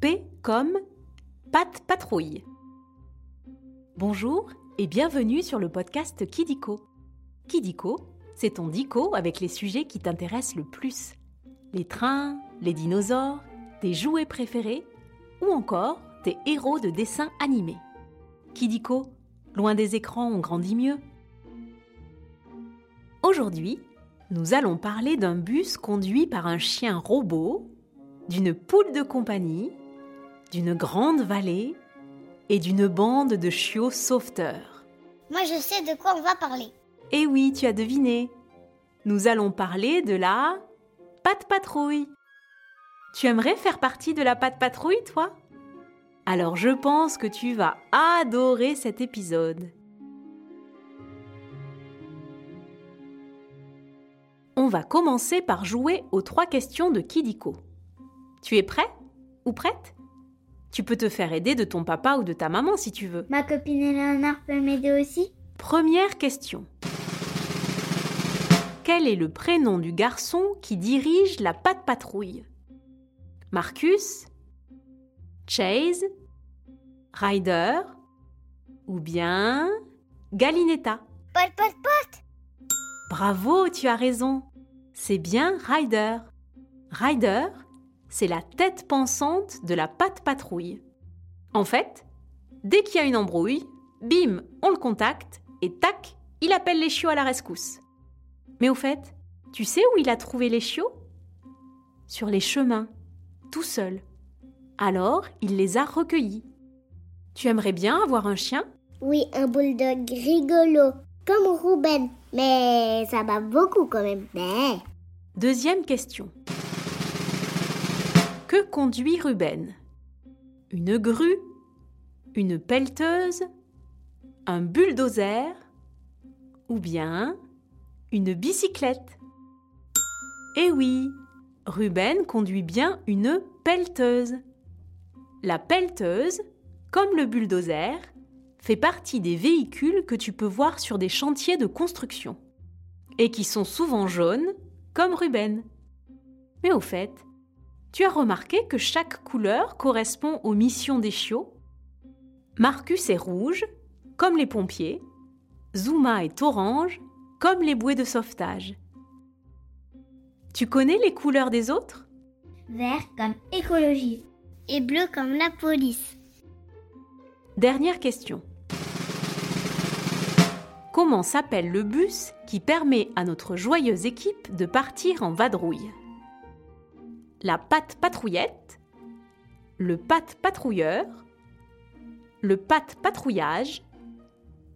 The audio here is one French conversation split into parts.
P comme Pat Patrouille. Bonjour et bienvenue sur le podcast Kidiko. Kidiko, c'est ton dico avec les sujets qui t'intéressent le plus. Les trains, les dinosaures, tes jouets préférés ou encore tes héros de dessins animés. Kidiko, loin des écrans, on grandit mieux. Aujourd'hui, nous allons parler d'un bus conduit par un chien robot, d'une poule de compagnie, d'une grande vallée et d'une bande de chiots sauveteurs. Moi, je sais de quoi on va parler. Eh oui, tu as deviné. Nous allons parler de la patte patrouille. Tu aimerais faire partie de la patte patrouille, toi? Alors je pense que tu vas adorer cet épisode. On va commencer par jouer aux trois questions de Kidiko. Tu es prêt ou prête? Tu peux te faire aider de ton papa ou de ta maman si tu veux. Ma copine Eleanor peut m'aider aussi? Première question. Quel est le prénom du garçon qui dirige la patte patrouille? Marcus Chase Ryder Ou bien Galinetta? Pot, pot, pot Bravo, tu as raison. C'est bien Ryder. Ryder, c'est la tête pensante de la patte patrouille. En fait, dès qu'il y a une embrouille, bim, on le contacte et tac, il appelle les chiots à la rescousse. Mais au fait, tu sais où il a trouvé les chiots? Sur les chemins, tout seul. Alors, il les a recueillis. Tu aimerais bien avoir un chien? Oui, un bulldog rigolo, comme Ruben. Mais ça va beaucoup quand même. Mais... Deuxième question. Que conduit Ruben Une grue Une pelleteuse Un bulldozer Ou bien une bicyclette Eh oui, Ruben conduit bien une pelleteuse. La pelleteuse, comme le bulldozer, fait partie des véhicules que tu peux voir sur des chantiers de construction et qui sont souvent jaunes, comme Ruben. Mais au fait, tu as remarqué que chaque couleur correspond aux missions des chiots? Marcus est rouge, comme les pompiers, Zuma est orange, comme les bouées de sauvetage. Tu connais les couleurs des autres? Vert comme écologie. Et bleu comme la police. Dernière question. Comment s'appelle le bus qui permet à notre joyeuse équipe de partir en vadrouille? La patte patrouillette Le patte patrouilleur Le patte patrouillage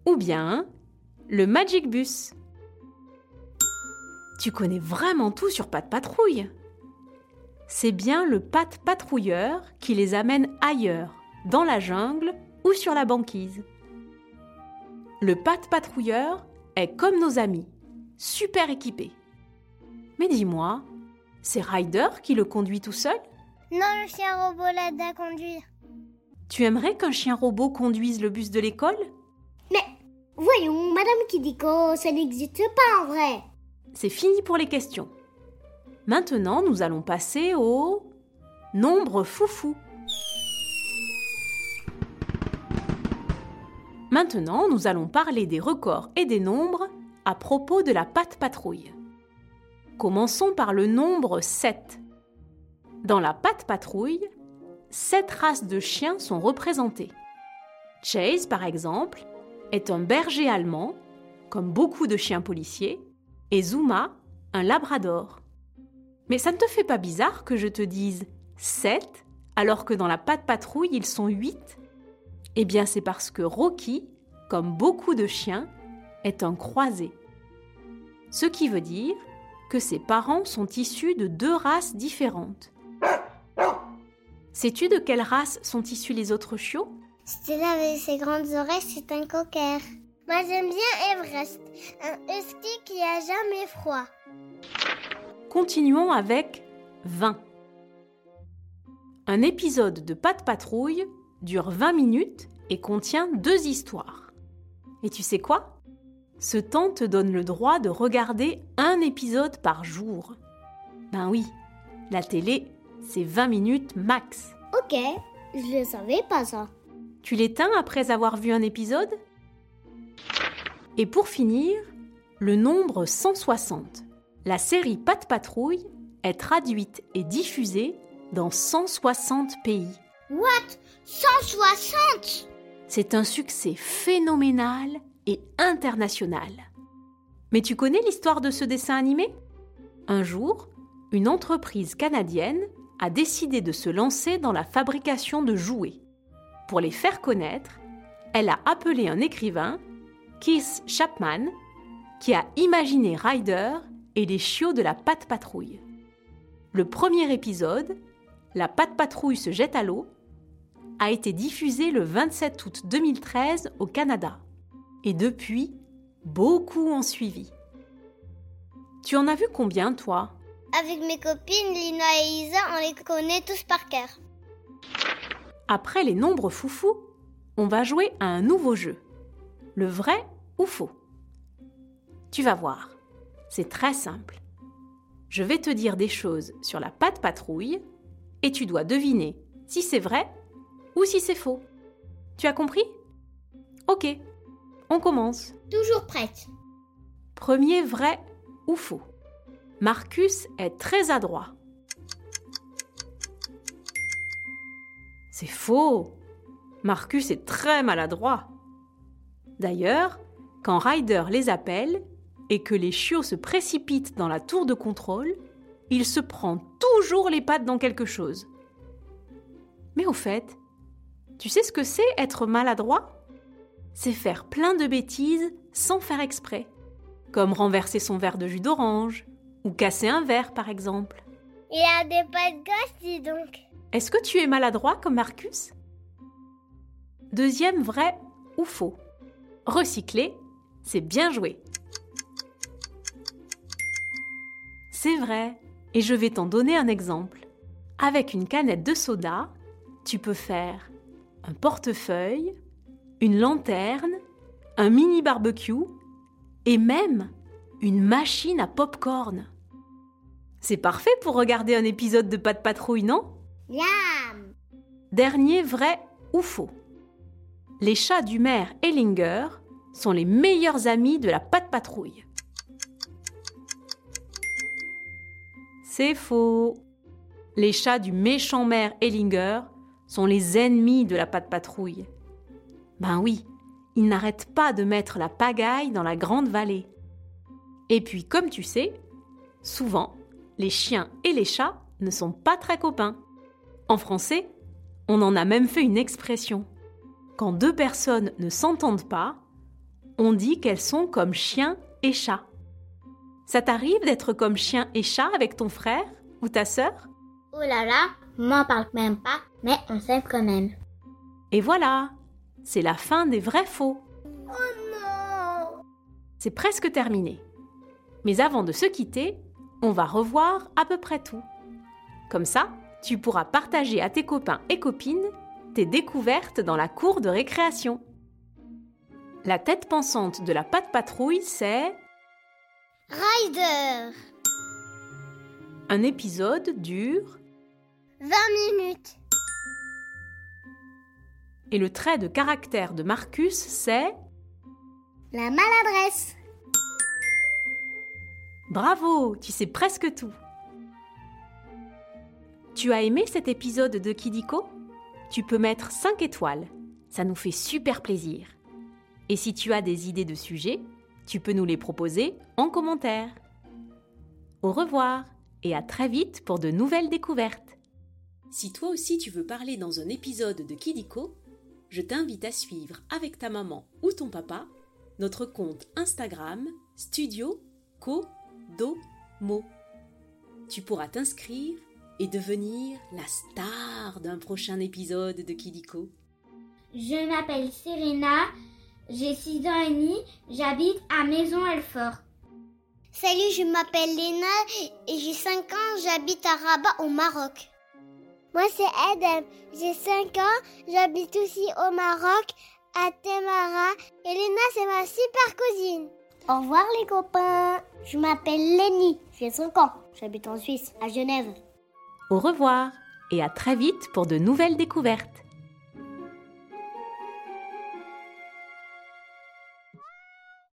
Ou bien le Magic Bus Tu connais vraiment tout sur patte patrouille C'est bien le patte patrouilleur qui les amène ailleurs, dans la jungle ou sur la banquise. Le patte patrouilleur est comme nos amis, super équipé. Mais dis-moi, c'est Ryder qui le conduit tout seul? Non, le chien robot l'aide à conduire. Tu aimerais qu'un chien robot conduise le bus de l'école? Mais voyons, Madame Kidiko, ça n'existe pas en vrai. C'est fini pour les questions. Maintenant, nous allons passer au nombre foufou. Maintenant, nous allons parler des records et des nombres à propos de la patte patrouille. Commençons par le nombre 7. Dans la patte patrouille, 7 races de chiens sont représentées. Chase, par exemple, est un berger allemand, comme beaucoup de chiens policiers, et Zuma, un labrador. Mais ça ne te fait pas bizarre que je te dise 7 alors que dans la patte patrouille ils sont 8 eh bien, c'est parce que Rocky, comme beaucoup de chiens, est un croisé. Ce qui veut dire que ses parents sont issus de deux races différentes. Sais-tu de quelle race sont issus les autres chiots? Stella avec ses grandes oreilles, c'est un cocker. Moi j'aime bien Everest, un husky qui a jamais froid. Continuons avec 20. Un épisode de Pat Patrouille dure 20 minutes et contient deux histoires. Et tu sais quoi? Ce temps te donne le droit de regarder un épisode par jour. Ben oui, la télé, c'est 20 minutes max. Ok, je ne savais pas ça. Tu l'éteins après avoir vu un épisode? Et pour finir, le nombre 160. La série Pat Patrouille est traduite et diffusée dans 160 pays. What? 160 C'est un succès phénoménal et international. Mais tu connais l'histoire de ce dessin animé? Un jour, une entreprise canadienne a décidé de se lancer dans la fabrication de jouets. Pour les faire connaître, elle a appelé un écrivain, Keith Chapman, qui a imaginé Ryder et les chiots de la patte patrouille. Le premier épisode, La patte patrouille se jette à l'eau, a été diffusé le 27 août 2013 au Canada. Et depuis, beaucoup ont suivi. Tu en as vu combien, toi? Avec mes copines Lina et Isa, on les connaît tous par cœur. Après les nombres foufous, on va jouer à un nouveau jeu. Le vrai ou faux? Tu vas voir, c'est très simple. Je vais te dire des choses sur la patte patrouille et tu dois deviner si c'est vrai ou si c'est faux. Tu as compris? Ok, on commence. Toujours prête. Premier vrai ou faux Marcus est très adroit. C'est faux. Marcus est très maladroit. D'ailleurs, quand Ryder les appelle et que les chiots se précipitent dans la tour de contrôle, il se prend toujours les pattes dans quelque chose. Mais au fait, tu sais ce que c'est être maladroit? C'est faire plein de bêtises sans faire exprès, comme renverser son verre de jus d'orange ou casser un verre par exemple. Il a des pattes gauches, dis donc. Est-ce que tu es maladroit comme Marcus? Deuxième vrai ou faux Recycler, c'est bien joué. C'est vrai, et je vais t'en donner un exemple. Avec une canette de soda, tu peux faire un portefeuille, une lanterne, un mini barbecue et même une machine à pop-corn. C'est parfait pour regarder un épisode de Pas de patrouille, non? Yam Dernier vrai ou faux Les chats du maire Ellinger sont les meilleurs amis de la patte patrouille. C'est faux. Les chats du méchant maire Ellinger sont les ennemis de la patte patrouille. Ben oui, ils n'arrêtent pas de mettre la pagaille dans la grande vallée. Et puis, comme tu sais, souvent, les chiens et les chats ne sont pas très copains. En français, on en a même fait une expression. Quand deux personnes ne s'entendent pas, on dit qu'elles sont comme chien et chat. Ça t'arrive d'être comme chien et chat avec ton frère ou ta sœur? Oh là là, m'en parle même pas, mais on s'aime quand même. Et voilà, c'est la fin des vrais faux. Oh non C'est presque terminé. Mais avant de se quitter, on va revoir à peu près tout. Comme ça, tu pourras partager à tes copains et copines tes découvertes dans la cour de récréation. La tête pensante de la patte patrouille, c'est Ryder un épisode dure 20 minutes. Et le trait de caractère de Marcus, c'est La maladresse. Bravo, tu sais presque tout. Tu as aimé cet épisode de Kidiko? Tu peux mettre 5 étoiles, ça nous fait super plaisir. Et si tu as des idées de sujets, tu peux nous les proposer en commentaire. Au revoir et à très vite pour de nouvelles découvertes. Si toi aussi tu veux parler dans un épisode de Kidiko, je t'invite à suivre avec ta maman ou ton papa notre compte Instagram Studio Kodomo. Tu pourras t'inscrire et devenir la star d'un prochain épisode de Kidiko. Je m'appelle Serena, j'ai 6 ans et demi, j'habite à Maison-Alfort. Salut, je m'appelle Léna et j'ai 5 ans, j'habite à Rabat au Maroc. Moi c'est Edem, j'ai 5 ans, j'habite aussi au Maroc, à Temara. Et Léna c'est ma super cousine. Au revoir les copains. Je m'appelle Lenny, j'ai 5 ans, j'habite en Suisse, à Genève. Au revoir et à très vite pour de nouvelles découvertes.